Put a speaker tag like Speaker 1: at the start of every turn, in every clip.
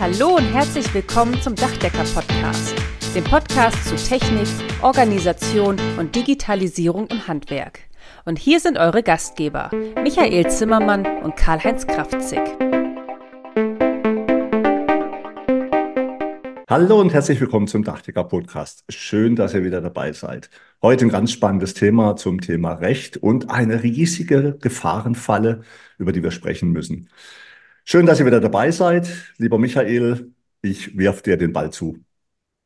Speaker 1: Hallo und herzlich willkommen zum Dachdecker-Podcast, dem Podcast zu Technik, Organisation und Digitalisierung im Handwerk. Und hier sind eure Gastgeber, Michael Zimmermann und Karl-Heinz Kraftzig.
Speaker 2: Hallo und herzlich willkommen zum Dachdecker Podcast. Schön, dass ihr wieder dabei seid. Heute ein ganz spannendes Thema zum Thema Recht und eine riesige Gefahrenfalle, über die wir sprechen müssen. Schön, dass ihr wieder dabei seid. Lieber Michael, ich werfe dir den Ball zu.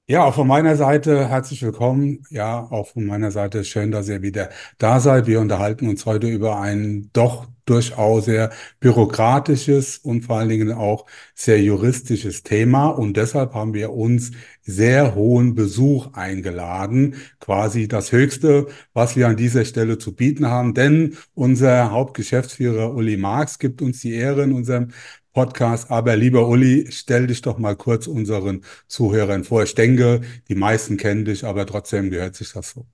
Speaker 3: Ja, auch von meiner Seite herzlich willkommen. Ja, auch von meiner Seite schön, dass ihr wieder da seid. Wir unterhalten uns heute über ein doch durchaus sehr bürokratisches und vor allen Dingen auch sehr juristisches Thema. Und deshalb haben wir uns sehr hohen Besuch eingeladen. Quasi das Höchste, was wir an dieser Stelle zu bieten haben. Denn unser Hauptgeschäftsführer Uli Marx gibt uns die Ehre in unserem Podcast. Aber lieber Uli, stell dich doch mal kurz unseren Zuhörern vor. Ich denke, die meisten kennen dich, aber trotzdem gehört sich das so.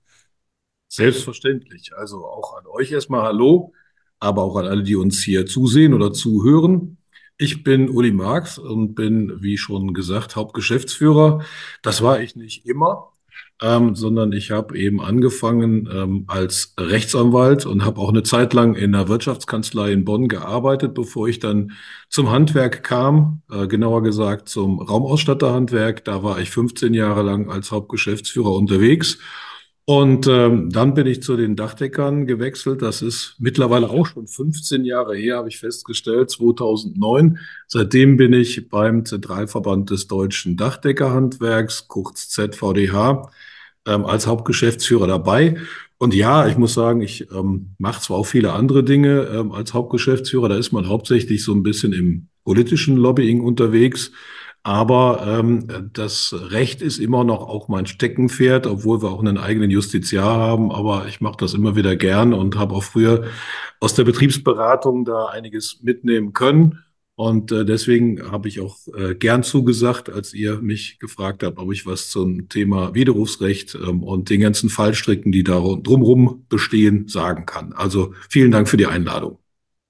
Speaker 4: Selbstverständlich. Also auch an euch erstmal Hallo, aber auch an alle, die uns hier zusehen oder zuhören. Ich bin Uli Marx und bin, wie schon gesagt, Hauptgeschäftsführer. Das war ich nicht immer ähm, sondern ich habe eben angefangen ähm, als Rechtsanwalt und habe auch eine Zeit lang in der Wirtschaftskanzlei in Bonn gearbeitet, bevor ich dann zum Handwerk kam, äh, genauer gesagt zum Raumausstatterhandwerk. Da war ich 15 Jahre lang als Hauptgeschäftsführer unterwegs. Und ähm, dann bin ich zu den Dachdeckern gewechselt. Das ist mittlerweile auch schon 15 Jahre her, habe ich festgestellt, 2009. Seitdem bin ich beim Zentralverband des deutschen Dachdeckerhandwerks, kurz ZVDH, ähm, als Hauptgeschäftsführer dabei. Und ja, ich muss sagen, ich ähm, mache zwar auch viele andere Dinge ähm, als Hauptgeschäftsführer, da ist man hauptsächlich so ein bisschen im politischen Lobbying unterwegs. Aber ähm, das Recht ist immer noch auch mein Steckenpferd, obwohl wir auch einen eigenen Justiziar haben. Aber ich mache das immer wieder gern und habe auch früher aus der Betriebsberatung da einiges mitnehmen können. Und äh, deswegen habe ich auch äh, gern zugesagt, als ihr mich gefragt habt, ob ich was zum Thema Widerrufsrecht ähm, und den ganzen Fallstricken, die da drumherum bestehen, sagen kann. Also vielen Dank für die Einladung.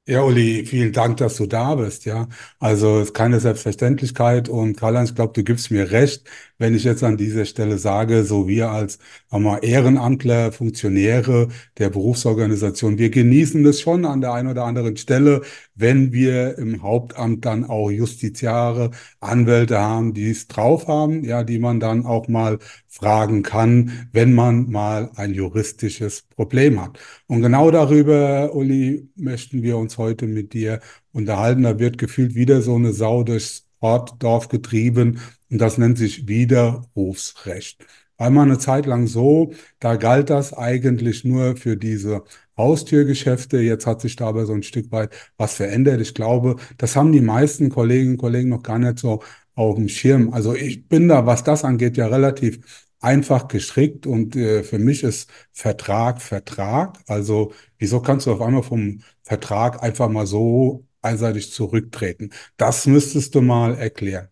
Speaker 3: Ja, Uli, vielen Dank, dass du da bist, ja. Also, es ist keine Selbstverständlichkeit und Karl-Heinz, ich glaube, du gibst mir recht, wenn ich jetzt an dieser Stelle sage, so wir als mal, Ehrenamtler, Funktionäre der Berufsorganisation, wir genießen das schon an der einen oder anderen Stelle, wenn wir im Hauptamt dann auch Justiziare, Anwälte haben, die es drauf haben, ja, die man dann auch mal fragen kann, wenn man mal ein juristisches Problem hat. Und genau darüber, Uli, möchten wir uns heute mit dir unterhalten. Da wird gefühlt wieder so eine Sau durchs Ort, Dorf getrieben und das nennt sich Widerrufsrecht. War mal eine Zeit lang so, da galt das eigentlich nur für diese Haustürgeschäfte. Jetzt hat sich da aber so ein Stück weit was verändert. Ich glaube, das haben die meisten Kolleginnen und Kollegen noch gar nicht so auf dem Schirm. Also ich bin da, was das angeht, ja relativ einfach gestrickt und äh, für mich ist Vertrag Vertrag. Also wieso kannst du auf einmal vom Vertrag einfach mal so einseitig zurücktreten? Das müsstest du mal erklären.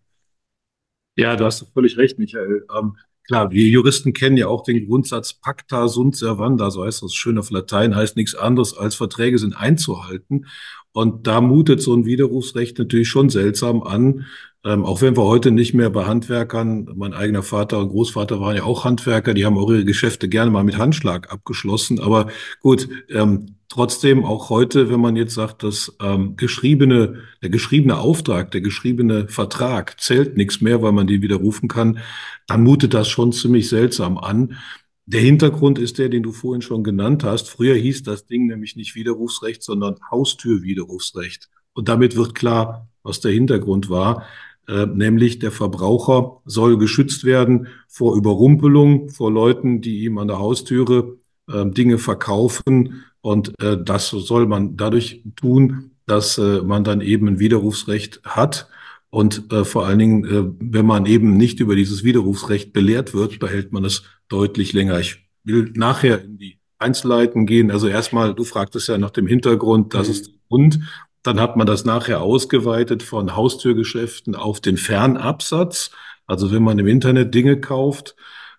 Speaker 4: Ja, du hast völlig recht, Michael. Ähm, klar, wir Juristen kennen ja auch den Grundsatz pacta sunt servanda, so heißt das schön auf Latein, heißt nichts anderes als Verträge sind einzuhalten. Und da mutet so ein Widerrufsrecht natürlich schon seltsam an, ähm, auch wenn wir heute nicht mehr bei Handwerkern, mein eigener Vater und Großvater waren ja auch Handwerker, die haben auch ihre Geschäfte gerne mal mit Handschlag abgeschlossen. Aber gut, ähm, trotzdem auch heute, wenn man jetzt sagt, dass ähm, geschriebene, der geschriebene Auftrag, der geschriebene Vertrag zählt nichts mehr, weil man die widerrufen kann, dann mutet das schon ziemlich seltsam an. Der Hintergrund ist der, den du vorhin schon genannt hast. Früher hieß das Ding nämlich nicht Widerrufsrecht, sondern Haustürwiderrufsrecht. Und damit wird klar, was der Hintergrund war. Äh, nämlich der Verbraucher soll geschützt werden vor Überrumpelung, vor Leuten, die ihm an der Haustüre äh, Dinge verkaufen. Und äh, das soll man dadurch tun, dass äh, man dann eben ein Widerrufsrecht hat. Und vor allen Dingen, wenn man eben nicht über dieses Widerrufsrecht belehrt wird, behält man es deutlich länger. Ich will nachher in die Einzelheiten gehen. Also erstmal, du fragtest ja nach dem Hintergrund, das mhm. ist der Grund. Dann hat man das nachher ausgeweitet von Haustürgeschäften auf den Fernabsatz. Also wenn man im Internet Dinge kauft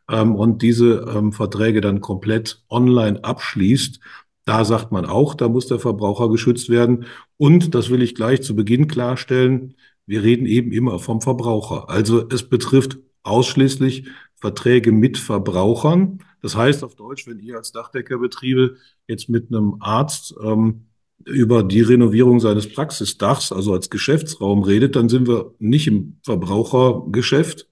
Speaker 4: ähm, und diese ähm, Verträge dann komplett online abschließt, da sagt man auch, da muss der Verbraucher geschützt werden. Und, das will ich gleich zu Beginn klarstellen, wir reden eben immer vom Verbraucher. Also es betrifft ausschließlich Verträge mit Verbrauchern. Das heißt auf Deutsch, wenn ihr als Dachdeckerbetriebe jetzt mit einem Arzt ähm, über die Renovierung seines Praxisdachs, also als Geschäftsraum redet, dann sind wir nicht im Verbrauchergeschäft.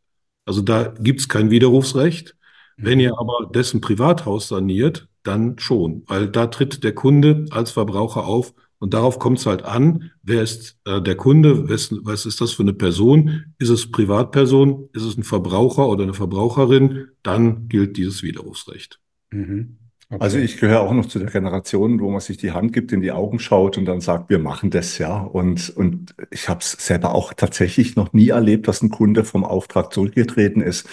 Speaker 4: Also da gibt's kein Widerrufsrecht. Wenn ihr aber dessen Privathaus saniert, dann schon, weil da tritt der Kunde als Verbraucher auf und darauf kommt es halt an, wer ist äh, der Kunde, was, was ist das für eine Person? Ist es Privatperson, ist es ein Verbraucher oder eine Verbraucherin? Dann gilt dieses Widerrufsrecht.
Speaker 2: Mhm. Okay. Also ich gehöre auch noch zu der Generation, wo man sich die Hand gibt, in die Augen schaut und dann sagt, wir machen das ja. Und, und ich habe es selber auch tatsächlich noch nie erlebt, dass ein Kunde vom Auftrag zurückgetreten ist.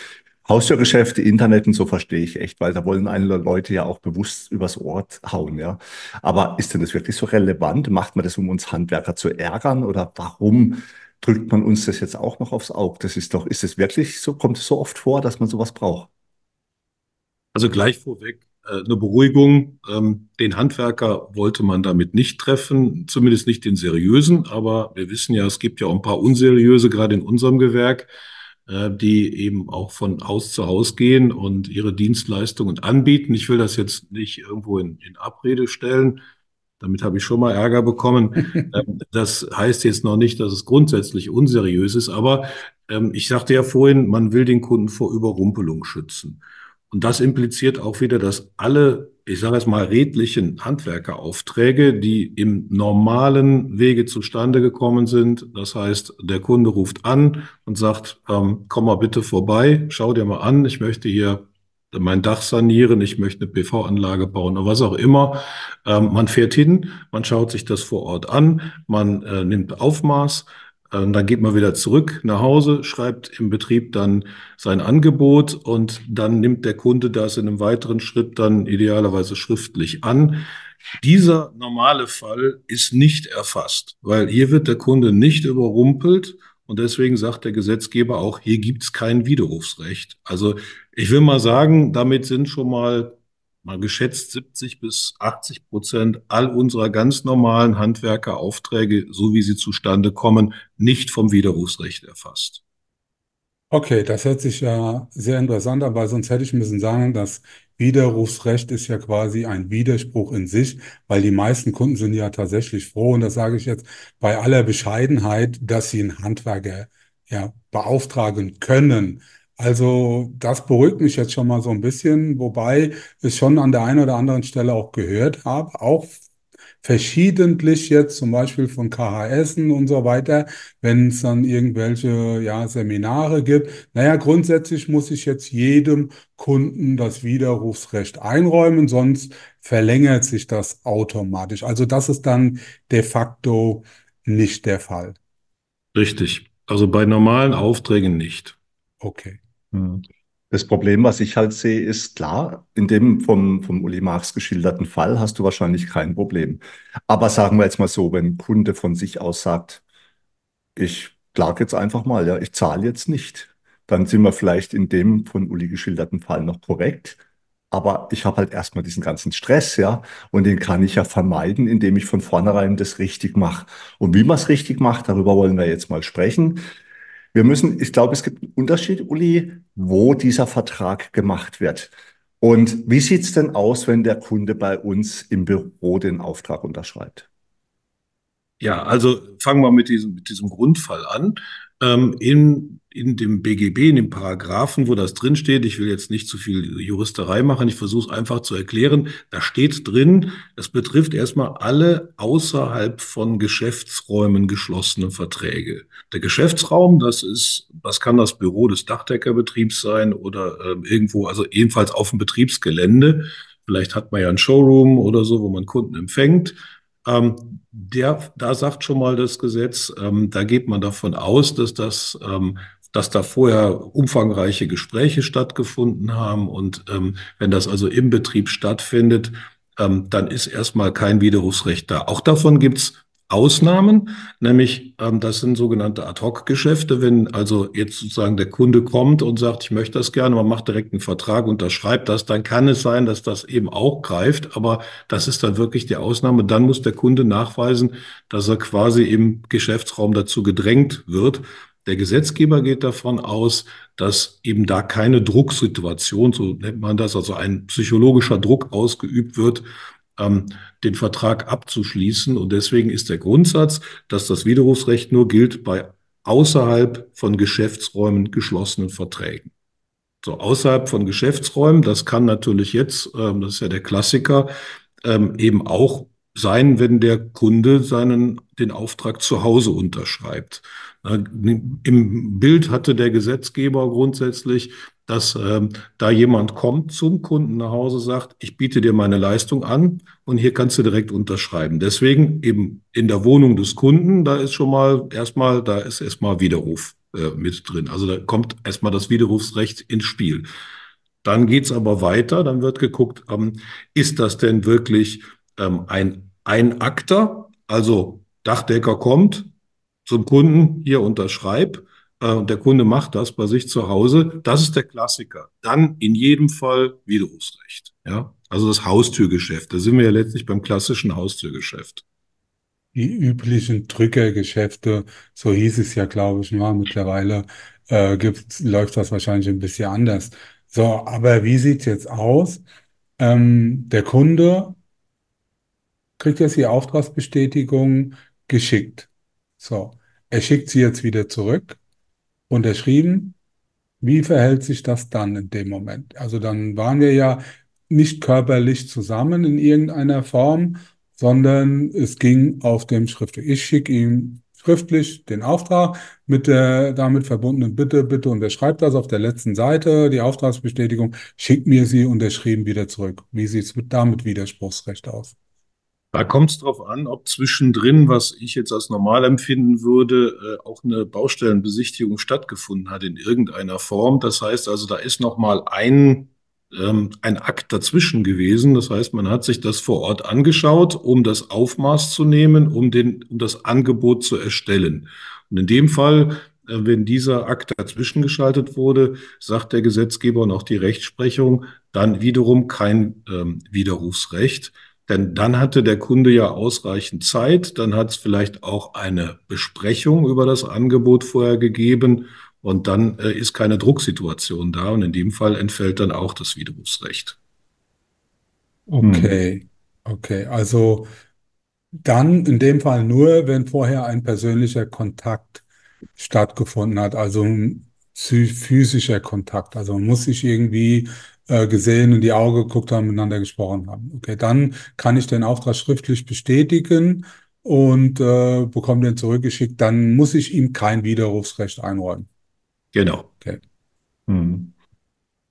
Speaker 2: Haustürgeschäfte, Internet und so verstehe ich echt, weil da wollen eine Leute ja auch bewusst übers Ohr hauen, ja. Aber ist denn das wirklich so relevant? Macht man das, um uns Handwerker zu ärgern oder warum drückt man uns das jetzt auch noch aufs Auge? Das ist doch, ist es wirklich so, kommt es so oft vor, dass man sowas braucht?
Speaker 4: Also gleich vorweg, eine Beruhigung. Ähm, den Handwerker wollte man damit nicht treffen, zumindest nicht den seriösen, aber wir wissen ja, es gibt ja auch ein paar unseriöse, gerade in unserem Gewerk. Äh, die eben auch von Haus zu Haus gehen und ihre Dienstleistungen anbieten. Ich will das jetzt nicht irgendwo in, in Abrede stellen. Damit habe ich schon mal Ärger bekommen. Ähm, das heißt jetzt noch nicht, dass es grundsätzlich unseriös ist, aber ähm, ich sagte ja vorhin, man will den Kunden vor Überrumpelung schützen. Und das impliziert auch wieder, dass alle ich sage es mal, redlichen Handwerkeraufträge, die im normalen Wege zustande gekommen sind. Das heißt, der Kunde ruft an und sagt, ähm, komm mal bitte vorbei, schau dir mal an, ich möchte hier mein Dach sanieren, ich möchte eine PV-Anlage bauen oder was auch immer. Ähm, man fährt hin, man schaut sich das vor Ort an, man äh, nimmt Aufmaß, dann geht man wieder zurück nach Hause, schreibt im Betrieb dann sein Angebot und dann nimmt der Kunde das in einem weiteren Schritt dann idealerweise schriftlich an. Dieser normale Fall ist nicht erfasst, weil hier wird der Kunde nicht überrumpelt und deswegen sagt der Gesetzgeber auch, hier gibt es kein Widerrufsrecht. Also ich will mal sagen, damit sind schon mal mal geschätzt 70 bis 80 Prozent all unserer ganz normalen Handwerkeraufträge, so wie sie zustande kommen, nicht vom Widerrufsrecht erfasst.
Speaker 3: Okay, das hört sich ja sehr interessant an, weil sonst hätte ich müssen sagen, das Widerrufsrecht ist ja quasi ein Widerspruch in sich, weil die meisten Kunden sind ja tatsächlich froh, und das sage ich jetzt bei aller Bescheidenheit, dass sie einen Handwerker ja beauftragen können. Also das beruhigt mich jetzt schon mal so ein bisschen, wobei ich schon an der einen oder anderen Stelle auch gehört habe, auch verschiedentlich jetzt zum Beispiel von KHS und so weiter, wenn es dann irgendwelche ja, Seminare gibt. Naja, grundsätzlich muss ich jetzt jedem Kunden das Widerrufsrecht einräumen, sonst verlängert sich das automatisch. Also das ist dann de facto nicht der Fall.
Speaker 4: Richtig. Also bei normalen Aufträgen nicht.
Speaker 3: Okay.
Speaker 2: Hm. Das Problem, was ich halt sehe, ist klar, in dem vom, vom Uli Marx geschilderten Fall hast du wahrscheinlich kein Problem. Aber sagen wir jetzt mal so, wenn ein Kunde von sich aus sagt, ich klage jetzt einfach mal, ja, ich zahle jetzt nicht, dann sind wir vielleicht in dem von Uli geschilderten Fall noch korrekt. Aber ich habe halt erstmal diesen ganzen Stress, ja, und den kann ich ja vermeiden, indem ich von vornherein das richtig mache. Und wie man es richtig macht, darüber wollen wir jetzt mal sprechen. Wir müssen, ich glaube, es gibt einen Unterschied, Uli, wo dieser Vertrag gemacht wird. Und wie sieht es denn aus, wenn der Kunde bei uns im Büro den Auftrag unterschreibt?
Speaker 4: Ja, also fangen wir mit diesem, mit diesem Grundfall an. Ähm, in, in dem BGB, in dem Paragraphen, wo das drinsteht, ich will jetzt nicht zu viel Juristerei machen, ich versuche es einfach zu erklären, da steht drin, es betrifft erstmal alle außerhalb von Geschäftsräumen geschlossenen Verträge. Der Geschäftsraum, das ist, was kann das Büro des Dachdeckerbetriebs sein oder äh, irgendwo, also ebenfalls auf dem Betriebsgelände. Vielleicht hat man ja ein Showroom oder so, wo man Kunden empfängt. Ähm, der, da sagt schon mal das Gesetz, ähm, da geht man davon aus, dass das, ähm, dass da vorher umfangreiche Gespräche stattgefunden haben und ähm, wenn das also im Betrieb stattfindet, ähm, dann ist erstmal kein Widerrufsrecht da. Auch davon gibt's Ausnahmen, nämlich ähm, das sind sogenannte Ad-Hoc-Geschäfte, wenn also jetzt sozusagen der Kunde kommt und sagt, ich möchte das gerne, man macht direkt einen Vertrag, unterschreibt das, dann kann es sein, dass das eben auch greift, aber das ist dann wirklich die Ausnahme. Dann muss der Kunde nachweisen, dass er quasi im Geschäftsraum dazu gedrängt wird. Der Gesetzgeber geht davon aus, dass eben da keine Drucksituation, so nennt man das, also ein psychologischer Druck ausgeübt wird, ähm, den Vertrag abzuschließen. Und deswegen ist der Grundsatz, dass das Widerrufsrecht nur gilt bei außerhalb von Geschäftsräumen geschlossenen Verträgen. So außerhalb von Geschäftsräumen, das kann natürlich jetzt, ähm, das ist ja der Klassiker, ähm, eben auch sein, wenn der Kunde seinen, den Auftrag zu Hause unterschreibt. Im Bild hatte der Gesetzgeber grundsätzlich dass ähm, da jemand kommt zum Kunden nach Hause, sagt, ich biete dir meine Leistung an und hier kannst du direkt unterschreiben. Deswegen eben in der Wohnung des Kunden, da ist schon mal erstmal, da ist erstmal Widerruf äh, mit drin. Also da kommt erstmal das Widerrufsrecht ins Spiel. Dann geht's aber weiter, dann wird geguckt, ähm, ist das denn wirklich ähm, ein Einakter? Also Dachdecker kommt zum Kunden, hier unterschreib und der Kunde macht das bei sich zu Hause, das ist der Klassiker. Dann in jedem Fall Widerrufsrecht. Ja, also das Haustürgeschäft. Da sind wir ja letztlich beim klassischen Haustürgeschäft.
Speaker 3: Die üblichen Drückergeschäfte, so hieß es ja, glaube ich, mal. Mittlerweile äh, gibt's, läuft das wahrscheinlich ein bisschen anders. So, aber wie sieht's jetzt aus? Ähm, der Kunde kriegt jetzt die Auftragsbestätigung geschickt. So, er schickt sie jetzt wieder zurück unterschrieben. Wie verhält sich das dann in dem Moment? Also dann waren wir ja nicht körperlich zusammen in irgendeiner Form, sondern es ging auf dem schriftlich. Ich schicke ihm schriftlich den Auftrag mit der damit verbundenen Bitte, bitte unterschreibt das auf der letzten Seite, die Auftragsbestätigung, schickt mir sie unterschrieben wieder zurück. Wie sieht es mit, damit Widerspruchsrecht aus?
Speaker 4: Da kommt es darauf an, ob zwischendrin, was ich jetzt als normal empfinden würde, äh, auch eine Baustellenbesichtigung stattgefunden hat in irgendeiner Form. Das heißt also, da ist noch mal ein ähm, ein Akt dazwischen gewesen. Das heißt, man hat sich das vor Ort angeschaut, um das Aufmaß zu nehmen, um den, um das Angebot zu erstellen. Und in dem Fall, äh, wenn dieser Akt dazwischen geschaltet wurde, sagt der Gesetzgeber und auch die Rechtsprechung dann wiederum kein ähm, Widerrufsrecht. Denn dann hatte der Kunde ja ausreichend Zeit, dann hat es vielleicht auch eine Besprechung über das Angebot vorher gegeben und dann äh, ist keine Drucksituation da und in dem Fall entfällt dann auch das Widerrufsrecht.
Speaker 3: Okay, okay, also dann in dem Fall nur, wenn vorher ein persönlicher Kontakt stattgefunden hat, also physischer Kontakt. Also man muss sich irgendwie äh, gesehen, in die Augen geguckt haben, miteinander gesprochen haben. Okay, dann kann ich den Auftrag schriftlich bestätigen und äh, bekomme den zurückgeschickt. Dann muss ich ihm kein Widerrufsrecht einräumen.
Speaker 4: Genau.
Speaker 3: Okay.
Speaker 2: Hm.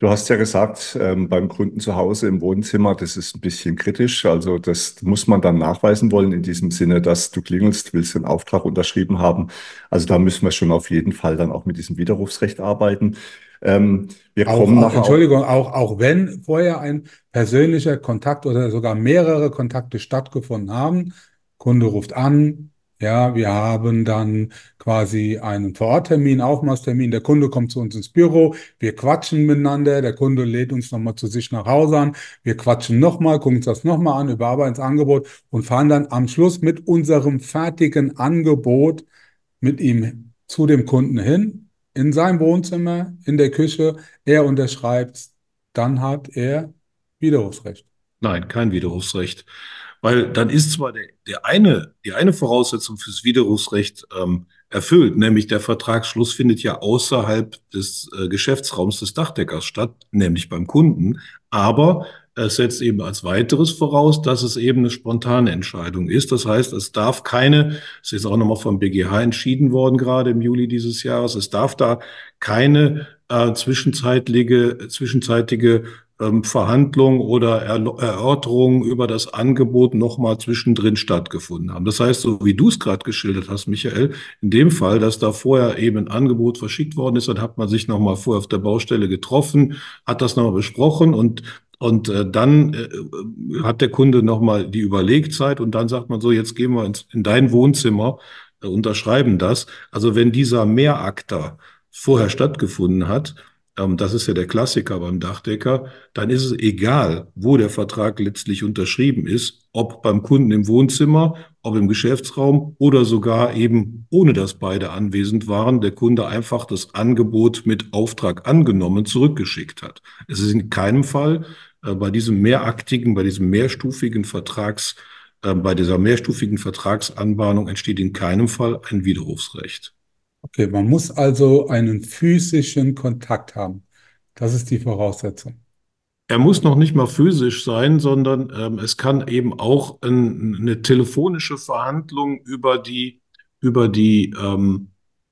Speaker 2: Du hast ja gesagt, ähm, beim Kunden zu Hause im Wohnzimmer, das ist ein bisschen kritisch. Also das muss man dann nachweisen wollen in diesem Sinne, dass du klingelst, willst den Auftrag unterschrieben haben. Also da müssen wir schon auf jeden Fall dann auch mit diesem Widerrufsrecht arbeiten.
Speaker 3: Ähm, wir auch, kommen auch, Entschuldigung, auch, auch wenn vorher ein persönlicher Kontakt oder sogar mehrere Kontakte stattgefunden haben, Kunde ruft an, ja, wir haben dann quasi einen Vororttermin, Aufmaßtermin. Der Kunde kommt zu uns ins Büro. Wir quatschen miteinander. Der Kunde lädt uns nochmal zu sich nach Hause an. Wir quatschen nochmal, gucken uns das nochmal an, überarbeiten das Angebot und fahren dann am Schluss mit unserem fertigen Angebot mit ihm zu dem Kunden hin, in sein Wohnzimmer, in der Küche. Er unterschreibt, dann hat er Widerrufsrecht.
Speaker 4: Nein, kein Widerrufsrecht. Weil dann ist zwar der, der eine, die eine Voraussetzung fürs Widerrufsrecht ähm, erfüllt, nämlich der Vertragsschluss findet ja außerhalb des äh, Geschäftsraums des Dachdeckers statt, nämlich beim Kunden. Aber es setzt eben als weiteres voraus, dass es eben eine spontane Entscheidung ist. Das heißt, es darf keine, es ist auch nochmal vom BGH entschieden worden, gerade im Juli dieses Jahres, es darf da keine äh, zwischenzeitige, zwischenzeitige ähm, Verhandlungen oder Erörterungen über das Angebot nochmal zwischendrin stattgefunden haben. Das heißt, so wie du es gerade geschildert hast, Michael, in dem Fall, dass da vorher eben ein Angebot verschickt worden ist, dann hat man sich nochmal vorher auf der Baustelle getroffen, hat das nochmal besprochen und Und äh, dann äh, hat der Kunde nochmal die Überlegzeit und dann sagt man so, jetzt gehen wir ins, in dein Wohnzimmer, äh, unterschreiben das. Also wenn dieser Mehrakter vorher stattgefunden hat, ähm, das ist ja der Klassiker beim Dachdecker, dann ist es egal, wo der Vertrag letztlich unterschrieben ist, ob beim Kunden im Wohnzimmer, ob im Geschäftsraum oder sogar eben ohne dass beide anwesend waren, der Kunde einfach das Angebot mit Auftrag angenommen zurückgeschickt hat. Es ist in keinem Fall äh, bei diesem mehraktigen, bei diesem mehrstufigen Vertrags, äh, bei dieser mehrstufigen Vertragsanbahnung entsteht in keinem Fall ein Widerrufsrecht.
Speaker 3: Okay, man muss also einen physischen Kontakt haben. Das ist die Voraussetzung.
Speaker 4: Er muss noch nicht mal physisch sein, sondern ähm, es kann eben auch ein, eine telefonische Verhandlung über die, über die, ähm,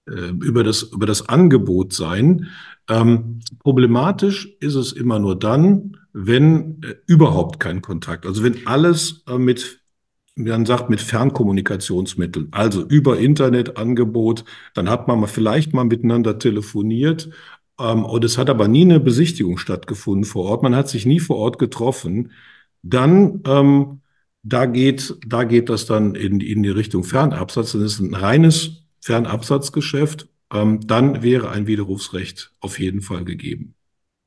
Speaker 4: äh, über das, über das Angebot sein. Ähm, problematisch ist es immer nur dann, wenn äh, überhaupt kein Kontakt, also wenn alles äh, mit man sagt, mit Fernkommunikationsmitteln, also über Internetangebot, dann hat man vielleicht mal miteinander telefoniert ähm, und es hat aber nie eine Besichtigung stattgefunden vor Ort. Man hat sich nie vor Ort getroffen. Dann, ähm, da geht, da geht das dann in, in die Richtung Fernabsatz. Das ist ein reines Fernabsatzgeschäft. Ähm, dann wäre ein Widerrufsrecht auf jeden Fall gegeben.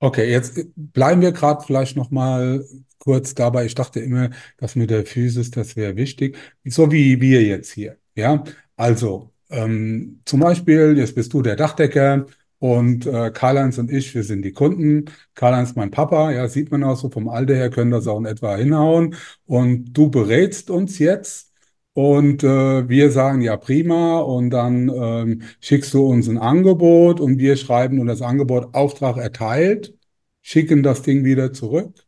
Speaker 3: Okay, jetzt bleiben wir gerade vielleicht noch mal kurz dabei. Ich dachte immer, das mit der Physis, das wäre wichtig. So wie wir jetzt hier. Ja, also ähm, zum Beispiel, jetzt bist du der Dachdecker und äh, Karl-Heinz und ich, wir sind die Kunden. Karl-Heinz mein Papa, ja, sieht man auch so vom Alter her, können das auch in etwa hinhauen. Und du berätst uns jetzt und äh, wir sagen, ja, prima. Und dann ähm, schickst du uns ein Angebot und wir schreiben und das Angebot Auftrag erteilt, schicken das Ding wieder zurück.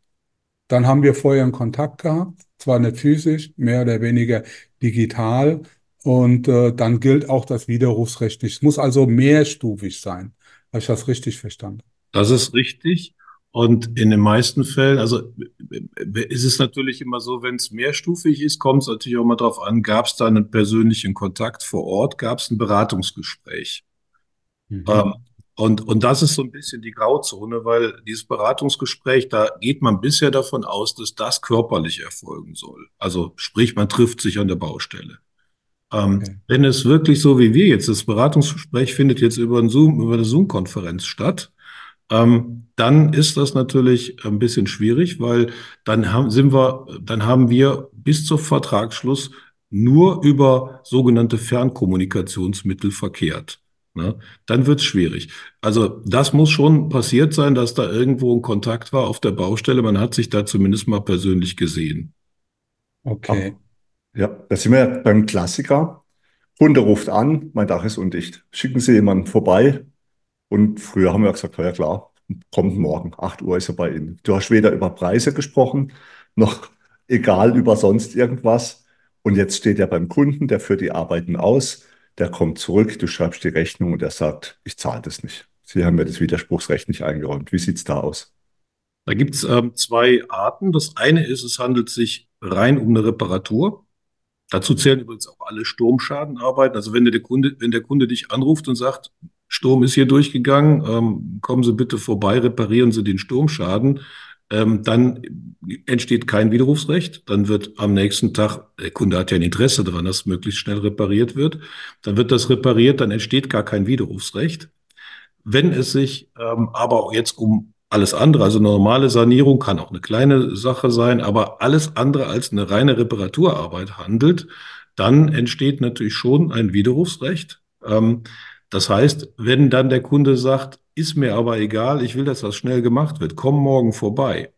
Speaker 3: Dann haben wir vorher einen Kontakt gehabt, zwar nicht physisch, mehr oder weniger digital. Und äh, dann gilt auch das Widerrufsrecht nicht. Es muss also mehrstufig sein. Habe ich das richtig verstanden?
Speaker 4: Das ist richtig. Und in den meisten Fällen, also ist es natürlich immer so, wenn es mehrstufig ist, kommt es natürlich auch mal darauf an, gab es da einen persönlichen Kontakt vor Ort, gab es ein Beratungsgespräch. Mhm. Ähm, und, und das ist so ein bisschen die Grauzone, weil dieses Beratungsgespräch, da geht man bisher davon aus, dass das körperlich erfolgen soll. Also sprich, man trifft sich an der Baustelle. Ähm, okay. Wenn es wirklich so wie wir jetzt, das Beratungsgespräch findet jetzt über, Zoom, über eine Zoom-Konferenz statt, ähm, dann ist das natürlich ein bisschen schwierig, weil dann haben, sind wir, dann haben wir bis zum Vertragsschluss nur über sogenannte Fernkommunikationsmittel verkehrt. Ne? Dann wird es schwierig. Also das muss schon passiert sein, dass da irgendwo ein Kontakt war auf der Baustelle. Man hat sich da zumindest mal persönlich gesehen.
Speaker 2: Okay. Ja, da sind wir ja beim Klassiker. Kunde ruft an, mein Dach ist undicht. Schicken Sie jemanden vorbei, und früher haben wir gesagt, ja klar, kommt morgen, 8 Uhr ist er bei Ihnen. Du hast weder über Preise gesprochen, noch egal über sonst irgendwas. Und jetzt steht er beim Kunden, der führt die Arbeiten aus, der kommt zurück, du schreibst die Rechnung und er sagt, ich zahle das nicht. Sie haben mir das Widerspruchsrecht nicht eingeräumt. Wie sieht es da aus?
Speaker 4: Da gibt es ähm, zwei Arten. Das eine ist, es handelt sich rein um eine Reparatur. Dazu zählen übrigens auch alle Sturmschadenarbeiten. Also wenn der Kunde, wenn der Kunde dich anruft und sagt, Sturm ist hier durchgegangen, ähm, kommen Sie bitte vorbei, reparieren Sie den Sturmschaden. Ähm, dann entsteht kein Widerrufsrecht. Dann wird am nächsten Tag, der Kunde hat ja ein Interesse daran, dass möglichst schnell repariert wird. Dann wird das repariert, dann entsteht gar kein Widerrufsrecht. Wenn es sich ähm, aber jetzt um alles andere, also normale Sanierung kann auch eine kleine Sache sein, aber alles andere als eine reine Reparaturarbeit handelt, dann entsteht natürlich schon ein Widerrufsrecht. Ähm, das heißt, wenn dann der Kunde sagt, ist mir aber egal, ich will, dass das schnell gemacht wird, komm morgen vorbei,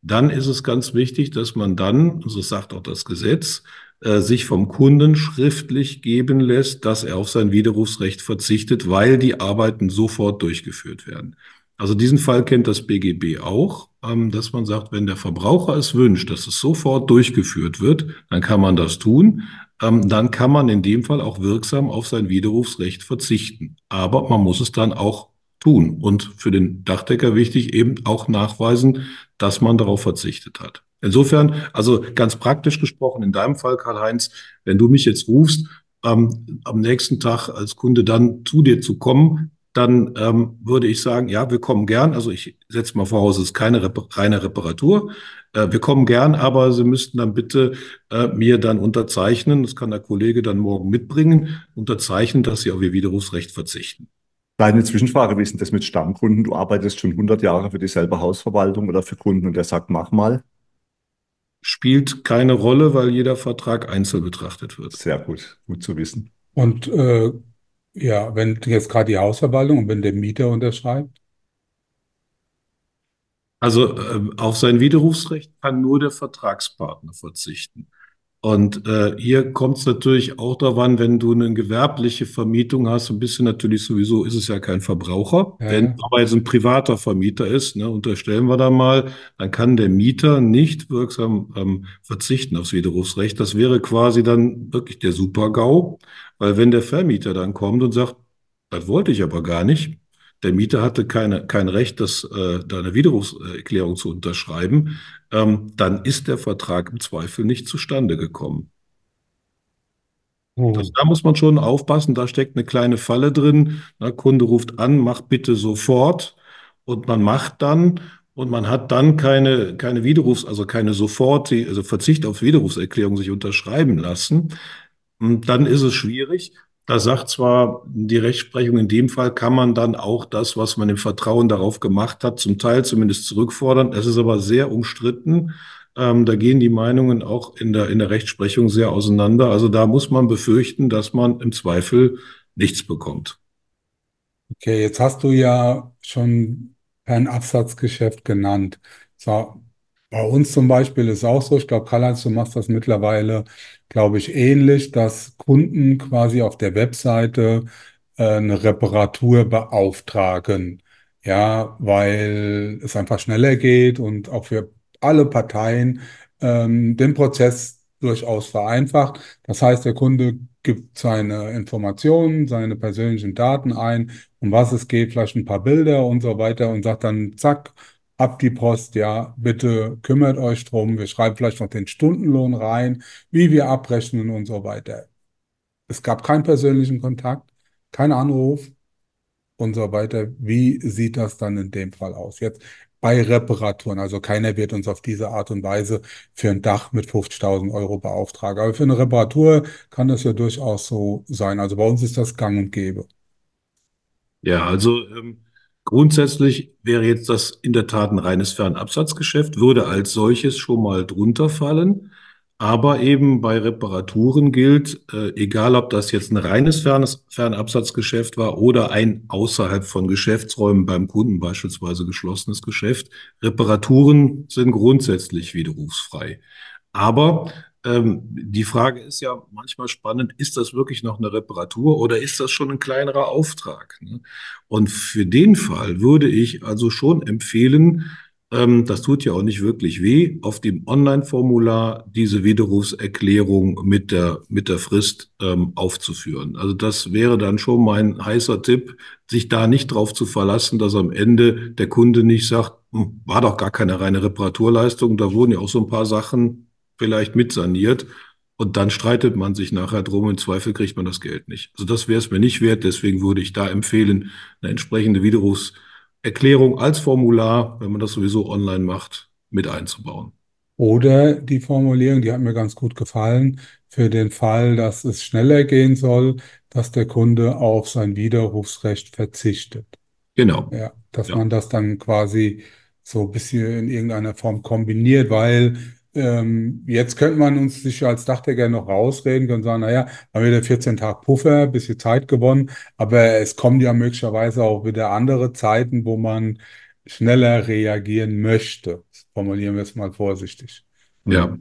Speaker 4: dann ist es ganz wichtig, dass man dann, so sagt auch das Gesetz, äh, sich vom Kunden schriftlich geben lässt, dass er auf sein Widerrufsrecht verzichtet, weil die Arbeiten sofort durchgeführt werden. Also diesen Fall kennt das BGB auch, ähm, dass man sagt, wenn der Verbraucher es wünscht, dass es sofort durchgeführt wird, dann kann man das tun dann kann man in dem Fall auch wirksam auf sein Widerrufsrecht verzichten. Aber man muss es dann auch tun und für den Dachdecker wichtig eben auch nachweisen, dass man darauf verzichtet hat. Insofern, also ganz praktisch gesprochen, in deinem Fall, Karl-Heinz, wenn du mich jetzt rufst, ähm, am nächsten Tag als Kunde dann zu dir zu kommen, dann ähm, würde ich sagen, ja, wir kommen gern. Also ich setze mal voraus, es ist keine Rep reine Reparatur. Äh, wir kommen gern, aber Sie müssten dann bitte äh, mir dann unterzeichnen, das kann der Kollege dann morgen mitbringen, unterzeichnen, dass Sie auf Ihr Widerrufsrecht verzichten.
Speaker 2: Kleine Zwischenfrage, wie ist denn das mit Stammkunden? Du arbeitest schon 100 Jahre für dieselbe Hausverwaltung oder für Kunden und der sagt, mach mal.
Speaker 4: Spielt keine Rolle, weil jeder Vertrag einzeln betrachtet wird.
Speaker 2: Sehr gut, gut zu wissen.
Speaker 3: Und äh, ja, wenn jetzt gerade die Hausverwaltung und wenn der Mieter unterschreibt?
Speaker 4: Also äh, auf sein Widerrufsrecht kann nur der Vertragspartner verzichten. Und äh, hier kommt es natürlich auch daran, wenn du eine gewerbliche Vermietung hast, ein bisschen natürlich sowieso ist es ja kein Verbraucher.
Speaker 3: Ja,
Speaker 4: Wenn aber jetzt ein privater Vermieter ist, ne, unterstellen wir da mal, dann kann der Mieter nicht wirksam ähm, verzichten aufs Widerrufsrecht. Das wäre quasi dann wirklich der Super-GAU, weil wenn der Vermieter dann kommt und sagt, das wollte ich aber gar nicht, der Mieter hatte keine, kein Recht, das, äh, da eine Widerrufserklärung zu unterschreiben, ähm, dann ist der Vertrag im Zweifel nicht zustande gekommen.
Speaker 3: Oh.
Speaker 4: Also da muss man schon aufpassen, da steckt eine kleine Falle drin. Der Kunde ruft an, mach bitte sofort und man macht dann und man hat dann keine, keine Widerrufs-, also keine sofort, also Verzicht auf Widerrufserklärung sich unterschreiben lassen. Und dann ist es schwierig. Da sagt zwar die Rechtsprechung, in dem Fall kann man dann auch das, was man im Vertrauen darauf gemacht hat, zum Teil zumindest zurückfordern. Es ist aber sehr umstritten. Ähm, da gehen die Meinungen auch in der, in der Rechtsprechung sehr auseinander. Also da muss man befürchten, dass man im Zweifel nichts bekommt.
Speaker 3: Okay, jetzt hast du ja schon Fernabsatzgeschäft genannt. So, bei uns zum Beispiel ist auch so, ich glaube, Karl-Heinz, du machst das mittlerweile, glaube ich, ähnlich, dass Kunden quasi auf der Webseite äh, eine Reparatur beauftragen. Ja, weil es einfach schneller geht und auch für alle Parteien ähm, den Prozess durchaus vereinfacht. Das heißt, der Kunde gibt seine Informationen, seine persönlichen Daten ein, um was es geht, vielleicht ein paar Bilder und so weiter und sagt dann, zack, ab die Post, ja, bitte kümmert euch drum. Wir schreiben vielleicht noch den Stundenlohn rein, wie wir abrechnen und so weiter. Es gab keinen persönlichen Kontakt, keinen Anruf und so weiter. Wie sieht das dann in dem Fall aus? Jetzt bei Reparaturen. Also keiner wird uns auf diese Art und Weise für ein Dach mit 50.000 Euro beauftragen. Aber für eine Reparatur kann das ja durchaus so sein. Also bei uns ist das gang und gäbe.
Speaker 4: Ja, also ähm, grundsätzlich wäre jetzt das in der Tat ein reines Fernabsatzgeschäft, würde als solches schon mal drunter fallen. Aber eben bei Reparaturen gilt, äh, egal ob das jetzt ein reines Fernes, Fernabsatzgeschäft war oder ein außerhalb von Geschäftsräumen beim Kunden beispielsweise geschlossenes Geschäft, Reparaturen sind grundsätzlich widerrufsfrei. Aber ähm, die Frage ist ja manchmal spannend, ist das wirklich noch eine Reparatur oder ist das schon ein kleinerer Auftrag? Ne? Und für den Fall würde ich also schon empfehlen, ähm, das tut ja auch nicht wirklich weh, auf dem Online-Formular diese Widerrufserklärung mit der, mit der Frist ähm, aufzuführen. Also das wäre dann schon mein heißer Tipp, sich da nicht drauf zu verlassen, dass am Ende der Kunde nicht sagt, hm, war doch gar keine reine Reparaturleistung, da wurden ja auch so ein paar Sachen vielleicht mitsaniert. Und dann streitet man sich nachher drum. Im Zweifel kriegt man das Geld nicht. Also das wäre es mir nicht wert. Deswegen würde ich da empfehlen, eine entsprechende Widerrufserklärung als Formular, wenn man das sowieso online macht, mit einzubauen.
Speaker 3: Oder die Formulierung, die hat mir ganz gut gefallen, für den Fall, dass es schneller gehen soll, dass der Kunde auf sein Widerrufsrecht verzichtet.
Speaker 4: Genau.
Speaker 3: Ja, dass
Speaker 4: Ja.
Speaker 3: man das dann quasi so ein bisschen in irgendeiner Form kombiniert, weil ähm, jetzt könnte man uns sicher als Dachdecker noch rausreden, können sagen, naja, haben wir wieder 14 Tage Puffer, bisschen Zeit gewonnen, aber es kommen ja möglicherweise auch wieder andere Zeiten, wo man schneller reagieren möchte. Formulieren wir es mal vorsichtig.
Speaker 4: Ja.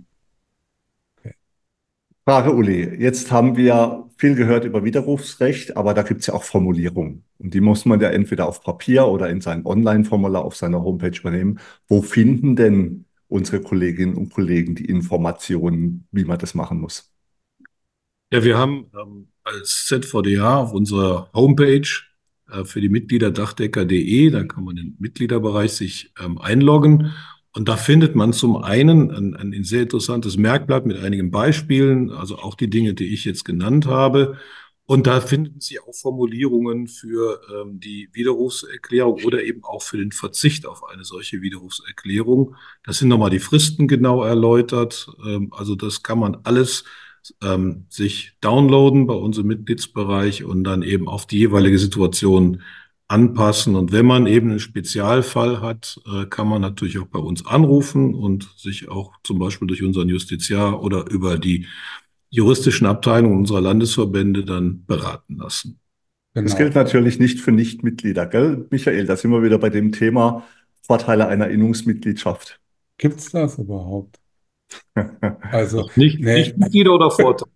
Speaker 2: Frage Uli, jetzt haben wir viel gehört über Widerrufsrecht, aber da gibt es ja auch Formulierungen. Und die muss man ja entweder auf Papier oder in sein Online-Formular auf seiner Homepage übernehmen. Wo finden denn unsere Kolleginnen und Kollegen die Informationen, wie man das machen muss?
Speaker 4: Ja, wir haben ähm, als ZVDA auf unserer Homepage äh, für die Mitglieder dachdecker.de, da kann man im Mitgliederbereich sich ähm, einloggen. Und da findet man zum einen ein, ein sehr interessantes Merkblatt mit einigen Beispielen, also auch die Dinge, die ich jetzt genannt habe. Und da finden Sie auch Formulierungen für ähm, die Widerrufserklärung oder eben auch für den Verzicht auf eine solche Widerrufserklärung. Das sind nochmal die Fristen genau erläutert. Ähm, also das kann man alles ähm, sich downloaden bei uns im Mitgliedsbereich und dann eben auf die jeweilige Situation anpassen. Und wenn man eben einen Spezialfall hat, äh, kann man natürlich auch bei uns anrufen und sich auch zum Beispiel durch unseren Justiziar oder über die juristischen Abteilungen unserer Landesverbände dann beraten lassen.
Speaker 2: Genau. Das gilt natürlich nicht für Nichtmitglieder, gell, Michael? Da sind wir wieder bei dem Thema Vorteile einer Innungsmitgliedschaft.
Speaker 3: Gibt es das überhaupt?
Speaker 4: Also nicht, nee. nicht Mitglieder oder Vorteile?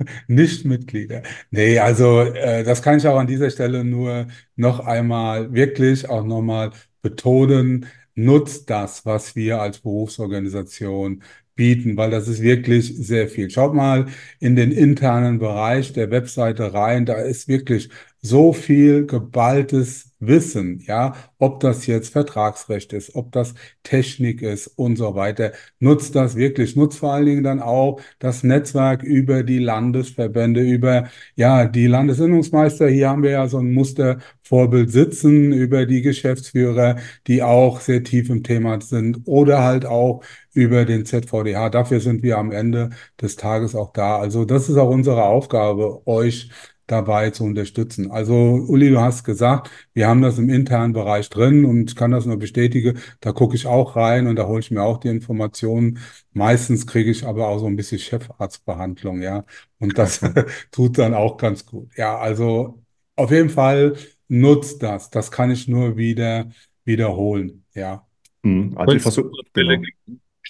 Speaker 3: Nicht-Mitglieder. Nee, also äh, das kann ich auch an dieser Stelle nur noch einmal wirklich auch nochmal betonen. Nutzt das, was wir als Berufsorganisation bieten, weil das ist wirklich sehr viel. Schaut mal in den internen Bereich der Webseite rein, da ist wirklich so viel geballtes Wissen, ja, ob das jetzt Vertragsrecht ist, ob das Technik ist und so weiter. Nutzt das wirklich, nutzt vor allen Dingen dann auch das Netzwerk über die Landesverbände, über, ja, die Landesinnungsmeister. Hier haben wir ja so ein Mustervorbild sitzen, über die Geschäftsführer, die auch sehr tief im Thema sind oder halt auch über den ZVDH. Dafür sind wir am Ende des Tages auch da. Also das ist auch unsere Aufgabe, euch dabei zu unterstützen. Also Uli, du hast gesagt, wir haben das im internen Bereich drin und ich kann das nur bestätigen. Da gucke ich auch rein und da hole ich mir auch die Informationen. Meistens kriege ich aber auch so ein bisschen Chefarztbehandlung, ja. Und das tut dann auch ganz gut. Ja, also auf jeden Fall nutzt das. Das kann ich nur wieder wiederholen, ja.
Speaker 4: Hm, also ich versuche, genau.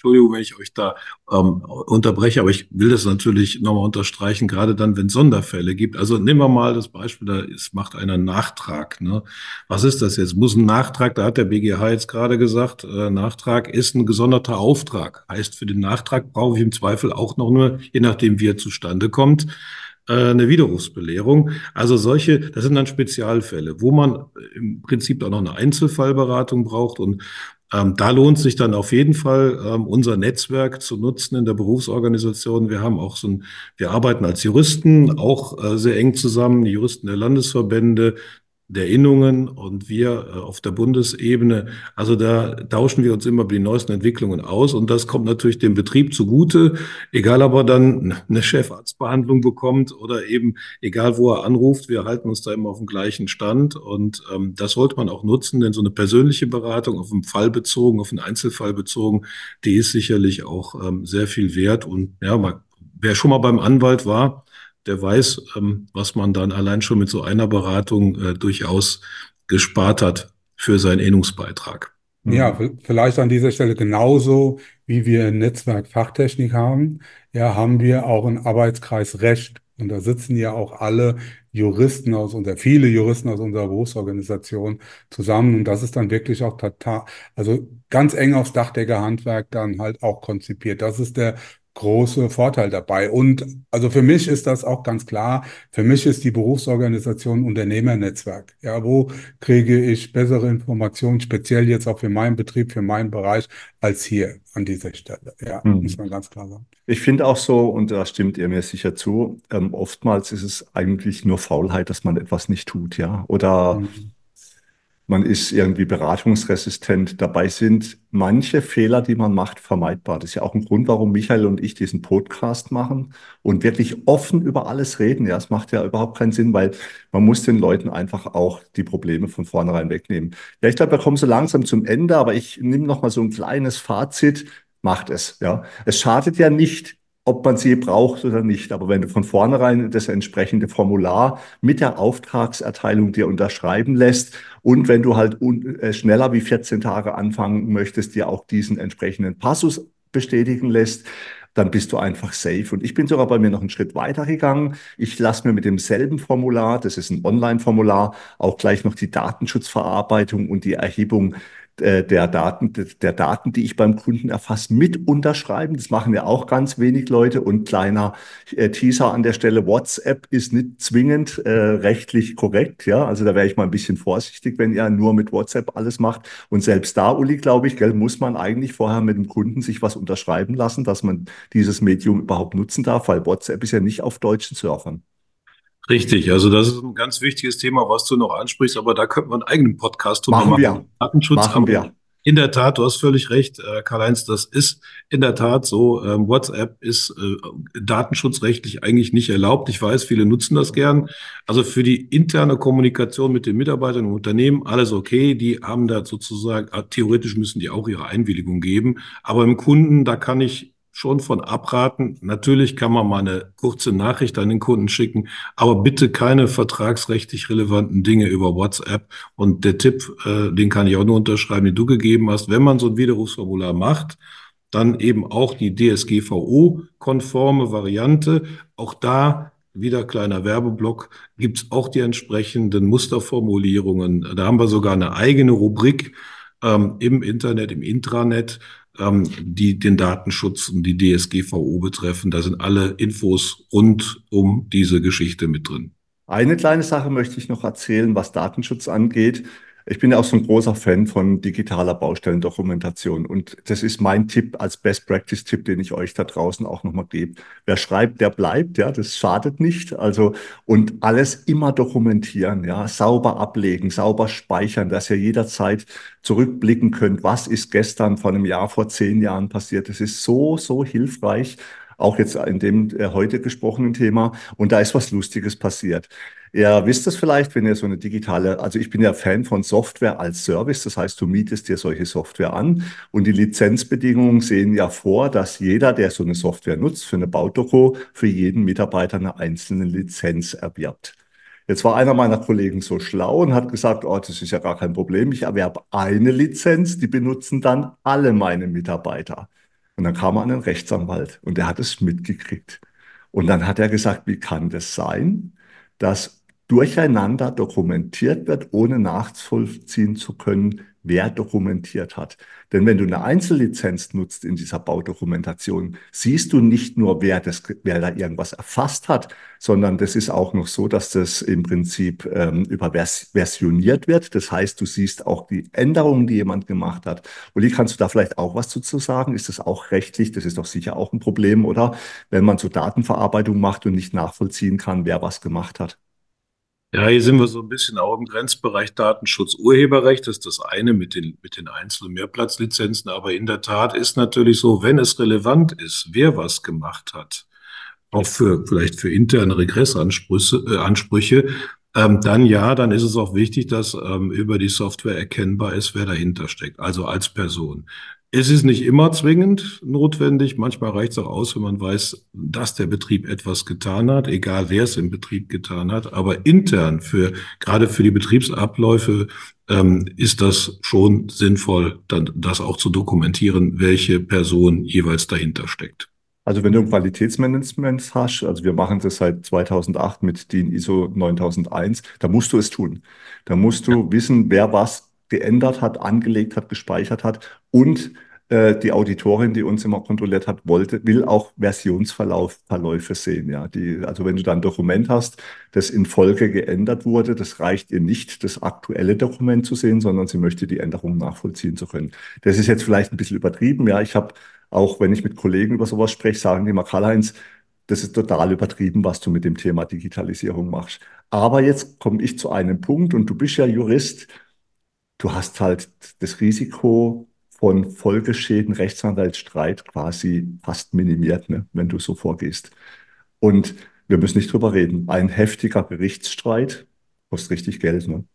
Speaker 4: Entschuldigung, wenn ich euch da ähm, unterbreche, aber ich will das natürlich nochmal unterstreichen, gerade dann, wenn es Sonderfälle gibt. Also nehmen wir mal das Beispiel, da ist, macht einer einen Nachtrag. Ne? Was ist das jetzt? Muss ein Nachtrag, da hat der BGH jetzt gerade gesagt, äh, Nachtrag ist ein gesonderter Auftrag. Heißt, für den Nachtrag brauche ich im Zweifel auch noch nur, je nachdem, wie er zustande kommt, eine Widerrufsbelehrung. Also solche, das sind dann Spezialfälle, wo man im Prinzip auch noch eine Einzelfallberatung braucht und ähm, da lohnt sich dann auf jeden Fall, ähm, unser Netzwerk zu nutzen in der Berufsorganisation. Wir haben auch so ein, wir arbeiten als Juristen auch äh, sehr eng zusammen, die Juristen der Landesverbände, der Innungen und wir äh, auf der Bundesebene. Also da tauschen wir uns immer über die neuesten Entwicklungen aus und das kommt natürlich dem Betrieb zugute, egal ob er dann eine Chefarztbehandlung bekommt oder eben egal wo er anruft, wir halten uns da immer auf dem gleichen Stand und ähm, das sollte man auch nutzen, denn so eine persönliche Beratung auf einen Fall bezogen, auf einen Einzelfall bezogen, die ist sicherlich auch ähm, sehr viel wert und ja, man, wer schon mal beim Anwalt war, der weiß, ähm, was man dann allein schon mit so einer Beratung äh, durchaus gespart hat für seinen Innungsbeitrag.
Speaker 3: Ja, vielleicht an dieser Stelle genauso, wie wir ein Netzwerk Fachtechnik haben, ja, haben wir auch einen Arbeitskreis Recht. Und da sitzen ja auch alle Juristen aus unserer, viele Juristen aus unserer Berufsorganisation zusammen. Und das ist dann wirklich auch total, also ganz eng aufs Dach der Handwerk dann halt auch konzipiert. Das ist der große Vorteil dabei. Und also für mich ist das auch ganz klar. Für mich ist die Berufsorganisation Unternehmernetzwerk. Ja, wo kriege ich bessere Informationen, speziell jetzt auch für meinen Betrieb, für meinen Bereich, als hier an dieser Stelle. Ja, hm. muss man ganz klar sagen.
Speaker 2: Ich finde auch so, und da stimmt ihr mir sicher zu, ähm, oftmals ist es eigentlich nur Faulheit, dass man etwas nicht tut, ja. Oder hm man ist irgendwie beratungsresistent. Dabei sind manche Fehler, die man macht, vermeidbar. Das ist ja auch ein Grund, warum Michael und ich diesen Podcast machen und wirklich offen über alles reden. Ja, es macht ja überhaupt keinen Sinn, weil man muss den Leuten einfach auch die Probleme von vornherein wegnehmen. Ja, ich glaube, wir kommen so langsam zum Ende, aber ich nehme noch mal so ein kleines Fazit. Macht es, ja. Es schadet ja nicht, ob man sie braucht oder nicht. Aber wenn du von vornherein das entsprechende Formular mit der Auftragserteilung dir unterschreiben lässt und wenn du halt äh, schneller wie 14 Tage anfangen möchtest, dir auch diesen entsprechenden Passus bestätigen lässt, dann bist du einfach safe. Und ich bin sogar bei mir noch einen Schritt weiter gegangen. Ich lasse mir mit demselben Formular, das ist ein Online-Formular, auch gleich noch die Datenschutzverarbeitung und die Erhebung äh, der Daten, der Daten, die ich beim Kunden erfasse, mit unterschreiben. Das machen ja auch ganz wenig Leute. Und kleiner äh, Teaser an der Stelle, WhatsApp ist nicht zwingend äh, rechtlich korrekt. Ja, also da wäre ich mal ein bisschen vorsichtig, wenn ihr nur mit WhatsApp alles macht. Und selbst da, Uli, glaube ich, gell, muss man eigentlich vorher mit dem Kunden sich was unterschreiben lassen, dass man dieses Medium überhaupt nutzen darf, weil WhatsApp ist ja nicht auf deutschen Surfern.
Speaker 4: Richtig, also das ist ein ganz wichtiges Thema, was du noch ansprichst, aber da könnten wir einen eigenen Podcast drüber
Speaker 2: Machen
Speaker 4: machen. Datenschutz,
Speaker 2: Machen wir.
Speaker 4: in der Tat, du hast völlig recht, äh, Karl-Heinz, das ist in der Tat so. Ähm, WhatsApp ist äh, datenschutzrechtlich eigentlich nicht erlaubt. Ich weiß, viele nutzen das gern. Also für die interne Kommunikation mit den Mitarbeitern im Unternehmen, alles okay. Die haben da sozusagen, äh, theoretisch müssen die auch ihre Einwilligung geben. Aber im Kunden, da kann ich schon von abraten. Natürlich kann man mal eine kurze Nachricht an den Kunden schicken, aber bitte keine vertragsrechtlich relevanten Dinge über WhatsApp. Und der Tipp, äh, den kann ich auch nur unterschreiben, den du gegeben hast, wenn man so ein Widerrufsformular macht, dann eben auch die DSGVO-konforme Variante. Auch da wieder kleiner Werbeblock, gibt's auch die entsprechenden Musterformulierungen. Da haben wir sogar eine eigene Rubrik ähm, im Internet, im Intranet, ähm, die den Datenschutz und die DSGVO betreffen. Da sind alle Infos rund um diese Geschichte mit drin.
Speaker 2: Eine kleine Sache möchte ich noch erzählen, was Datenschutz angeht. Ich bin ja auch so ein großer Fan von digitaler Baustellendokumentation und das ist mein Tipp als Best Practice Tipp, den ich euch da draußen auch nochmal gebe. Wer schreibt, der bleibt, ja, das schadet nicht. Also und alles immer dokumentieren, ja, sauber ablegen, sauber speichern, dass ihr jederzeit zurückblicken könnt, was ist gestern vor einem Jahr, vor zehn Jahren passiert. Das ist so, so hilfreich auch jetzt in dem äh, heute gesprochenen Thema. Und da ist was Lustiges passiert. Ihr wisst es vielleicht, wenn ihr so eine digitale, also ich bin ja Fan von Software als Service, das heißt, du mietest dir solche Software an und die Lizenzbedingungen sehen ja vor, dass jeder, der so eine Software nutzt, für eine Baudoku, für jeden Mitarbeiter eine einzelne Lizenz erwirbt. Jetzt war einer meiner Kollegen so schlau und hat gesagt, oh, das ist ja gar kein Problem, ich erwerbe eine Lizenz, die benutzen dann alle meine Mitarbeiter. Und dann kam er an einen Rechtsanwalt und der hat es mitgekriegt. Und dann hat er gesagt, wie kann das sein, dass durcheinander dokumentiert wird, ohne nachvollziehen zu können, wer dokumentiert hat. Denn wenn du eine Einzellizenz nutzt in dieser Baudokumentation, siehst du nicht nur, wer, das, wer da irgendwas erfasst hat, sondern das ist auch noch so, dass das im Prinzip ähm, überversioniert wird. Das heißt, du siehst auch die Änderungen, die jemand gemacht hat. Uli, kannst du da vielleicht auch was dazu sagen? Ist das auch rechtlich? Das ist doch sicher auch ein Problem, oder? Wenn man so Datenverarbeitung macht und nicht nachvollziehen kann, wer was gemacht hat.
Speaker 4: Ja, hier sind wir so ein bisschen auch im Grenzbereich Datenschutz, Urheberrecht. Das ist das eine mit den, mit den Einzel- und Mehrplatzlizenzen. Aber in der Tat ist natürlich so, wenn es relevant ist, wer was gemacht hat, auch für, vielleicht für interne Regressansprüche, äh, Ansprüche, ähm, dann ja, dann ist es auch wichtig, dass ähm, über die Software erkennbar ist, wer dahinter steckt, also als Person. Es ist nicht immer zwingend notwendig. Manchmal reicht es auch aus, wenn man weiß, dass der Betrieb etwas getan hat, egal wer es im Betrieb getan hat. Aber intern für, gerade für die Betriebsabläufe, ähm, ist das schon sinnvoll, dann das auch zu dokumentieren, welche Person jeweils dahinter steckt.
Speaker 2: Also wenn du ein Qualitätsmanagement hast, also wir machen das seit 2008 mit DIN ISO 9001, da musst du es tun. Da musst du ja. wissen, wer was geändert hat, angelegt hat, gespeichert hat und äh, die Auditorin, die uns immer kontrolliert hat, wollte, will auch Versionsverläufe sehen. Ja, die, also wenn du dann ein Dokument hast, das in Folge geändert wurde, das reicht ihr nicht, das aktuelle Dokument zu sehen, sondern sie möchte die Änderungen nachvollziehen zu können. Das ist jetzt vielleicht ein bisschen übertrieben. Ja, ich habe auch, wenn ich mit Kollegen über sowas spreche, sagen die mal, Karl-Heinz, das ist total übertrieben, was du mit dem Thema Digitalisierung machst. Aber jetzt komme ich zu einem Punkt und du bist ja Jurist du hast halt das Risiko von Folgeschäden, Rechtsanwaltsstreit quasi fast minimiert, ne, wenn du so vorgehst. Und wir müssen nicht drüber reden. Ein heftiger Gerichtsstreit kostet richtig Geld. Ne?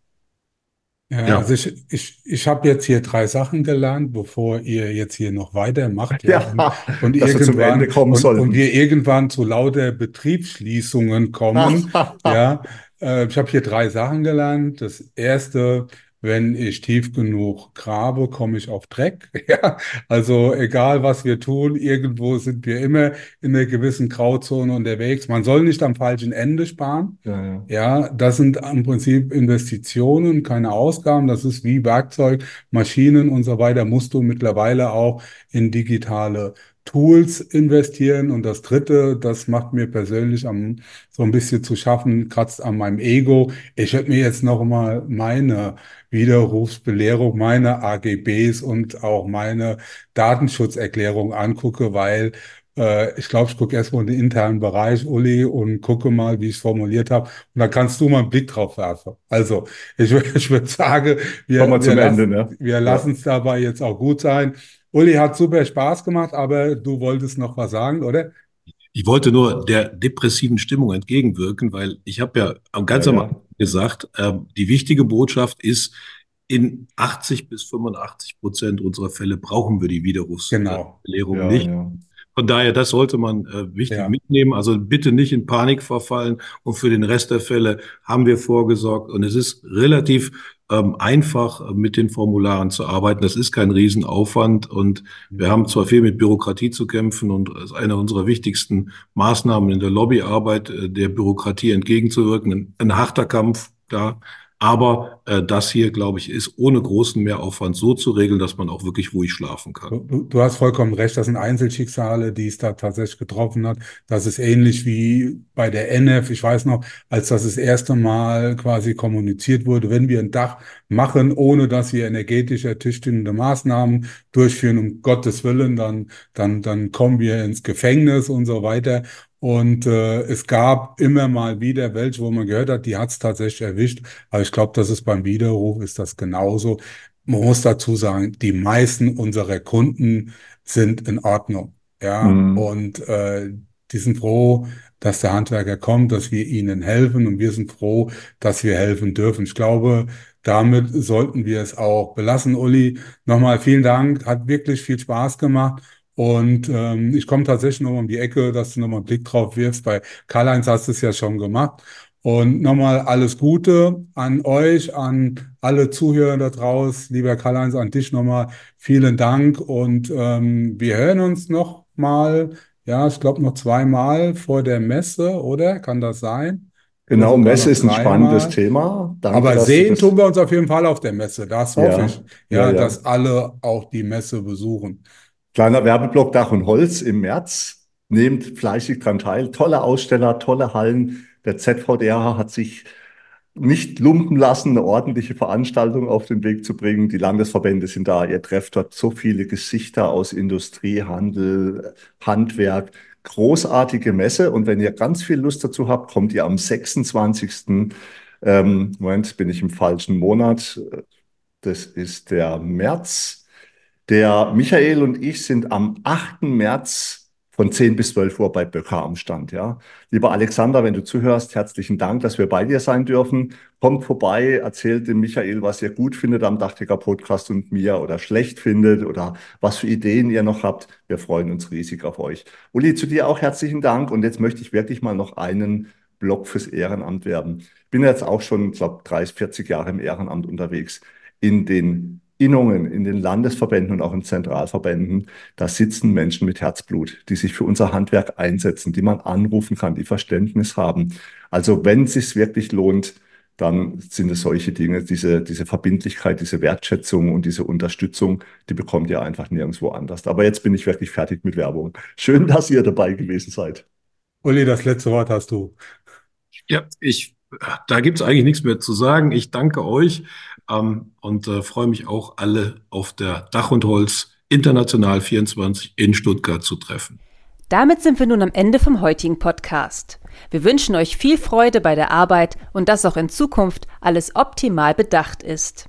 Speaker 3: Ja, ja, also ich, ich, ich habe jetzt hier drei Sachen gelernt, bevor ihr jetzt hier noch weitermacht.
Speaker 2: Ja, ja
Speaker 3: und, irgendwann und, und, wir irgendwann zu lauter Betriebsschließungen kommen. ja, äh, ich habe hier drei Sachen gelernt. Das erste, wenn ich tief genug grabe, komme ich auf Dreck. Ja, also egal was wir tun, irgendwo sind wir immer in einer gewissen Grauzone unterwegs. Man soll nicht am falschen Ende sparen. Ja, ja. ja, das sind im Prinzip Investitionen, keine Ausgaben. Das ist wie Werkzeug, Maschinen und so weiter. Musst du mittlerweile auch in digitale Tools investieren. Und das Dritte, das macht mir persönlich am, so ein bisschen zu schaffen, kratzt an meinem Ego. Ich werde mir jetzt noch mal meine Widerrufsbelehrung, meine AGBs und auch meine Datenschutzerklärung angucke, weil äh, ich glaube, ich gucke erstmal in den internen Bereich, Uli, und gucke mal, wie ich es formuliert habe. Und dann kannst du mal einen Blick drauf werfen. Also, ich, ich würde sagen, wir,
Speaker 2: wir
Speaker 3: lassen,
Speaker 2: Ende, ne?
Speaker 3: wir lassen es dabei jetzt auch gut sein. Uli hat super Spaß gemacht, aber du wolltest noch was sagen, oder?
Speaker 4: Ich wollte nur der depressiven Stimmung entgegenwirken, weil ich habe ja am ganz
Speaker 2: Ja,
Speaker 4: am. Anfang gesagt, ähm, die wichtige Botschaft ist, in 80 bis 85 Prozent unserer Fälle brauchen wir die
Speaker 3: Genau.
Speaker 4: Widerrufsbelehrung
Speaker 2: Ja,
Speaker 4: nicht.
Speaker 2: ja.
Speaker 4: Von daher, das sollte man äh, wichtig
Speaker 3: Ja.
Speaker 4: mitnehmen. Also bitte nicht in Panik verfallen. Und für den Rest der Fälle haben wir vorgesorgt. Und es ist relativ einfach, äh, mit den Formularen zu arbeiten. Das ist kein Riesenaufwand. Und wir haben zwar viel mit Bürokratie zu kämpfen und es ist eine unserer wichtigsten Maßnahmen in der Lobbyarbeit, äh, der Bürokratie entgegenzuwirken. Ein, ein harter Kampf, da. Aber äh, das hier, glaube ich, ist ohne großen Mehraufwand so zu regeln, dass man auch wirklich ruhig schlafen kann.
Speaker 3: Du, du hast vollkommen recht, das sind Einzelschicksale, die es da tatsächlich getroffen hat. Das ist ähnlich wie bei der NF. Ich weiß noch, als das das erste Mal quasi kommuniziert wurde, wenn wir ein Dach machen, ohne dass wir energetisch ertüchtigende Maßnahmen durchführen, um Gottes Willen, dann, dann, dann kommen wir ins Gefängnis und so weiter. Und äh, es gab immer mal wieder welche, wo man gehört hat, die hat es tatsächlich erwischt. Aber ich glaube, das ist beim Widerruf ist das genauso. Man muss dazu sagen, die meisten unserer Kunden sind in Ordnung. Ja,
Speaker 2: Mhm.
Speaker 3: und äh, die sind froh, dass der Handwerker kommt, dass wir ihnen helfen und wir sind froh, dass wir helfen dürfen. Ich glaube, damit sollten wir es auch belassen. Uli, nochmal vielen Dank, hat wirklich viel Spaß gemacht. Und ähm, ich komme tatsächlich noch mal um die Ecke, dass du nochmal einen Blick drauf wirfst. Bei Karl-Heinz hast du es ja schon gemacht. Und nochmal alles Gute an euch, an alle Zuhörer da draußen. Lieber Karl-Heinz, an dich nochmal vielen Dank. Und ähm, wir hören uns noch mal, ja, ich glaube noch zweimal vor der Messe, oder? Kann das sein?
Speaker 2: Genau,
Speaker 3: sogar
Speaker 2: Messe ist ein spannendes. Thema. Danke,
Speaker 3: Aber sehen tun wir uns auf jeden Fall auf der Messe. Das hoffe
Speaker 2: Ja,
Speaker 3: ich,
Speaker 2: ja,
Speaker 3: ja,
Speaker 2: ja.
Speaker 3: dass alle auch die Messe besuchen.
Speaker 2: Kleiner Werbeblock Dach und Holz im März. Nehmt fleißig dran teil. Tolle Aussteller, tolle Hallen. Der ZVDR hat sich nicht lumpen lassen, eine ordentliche Veranstaltung auf den Weg zu bringen. Die Landesverbände sind da. Ihr trefft dort so viele Gesichter aus Industrie, Handel, Handwerk. Großartige Messe. Und wenn ihr ganz viel Lust dazu habt, kommt ihr am 26. Ähm, Moment, bin ich im falschen Monat. Das ist der März. Der Michael und ich sind am 8. März von 10 bis 12 Uhr bei Böcker am Stand, ja. Lieber Alexander, wenn du zuhörst, herzlichen Dank, dass wir bei dir sein dürfen. Kommt vorbei, erzählt dem Michael, was ihr gut findet am Dachdecker Podcast und mir oder schlecht findet oder was für Ideen ihr noch habt. Wir freuen uns riesig auf euch. Uli, zu dir auch herzlichen Dank. Und jetzt möchte ich wirklich mal noch einen Block fürs Ehrenamt werben. Bin jetzt auch schon, glaube, 30, 40 Jahre im Ehrenamt unterwegs. In den Innungen, in den Landesverbänden und auch in Zentralverbänden, da sitzen Menschen mit Herzblut, die sich für unser Handwerk einsetzen, die man anrufen kann, die Verständnis haben. Also wenn es sich wirklich lohnt, dann sind es solche Dinge, diese, diese Verbindlichkeit, diese Wertschätzung und diese Unterstützung, die bekommt ihr einfach nirgendwo anders. Aber jetzt bin ich wirklich fertig mit Werbung. Schön, dass ihr dabei gewesen seid.
Speaker 3: Uli, das letzte Wort hast du.
Speaker 4: Ja, ich, da gibt's eigentlich nichts mehr zu sagen. Ich danke euch ähm, und äh, freue mich auch, alle auf der Dach und Holz International 24 in Stuttgart zu treffen.
Speaker 1: Damit sind wir nun am Ende vom heutigen Podcast. Wir wünschen euch viel Freude bei der Arbeit und dass auch in Zukunft alles optimal bedacht ist.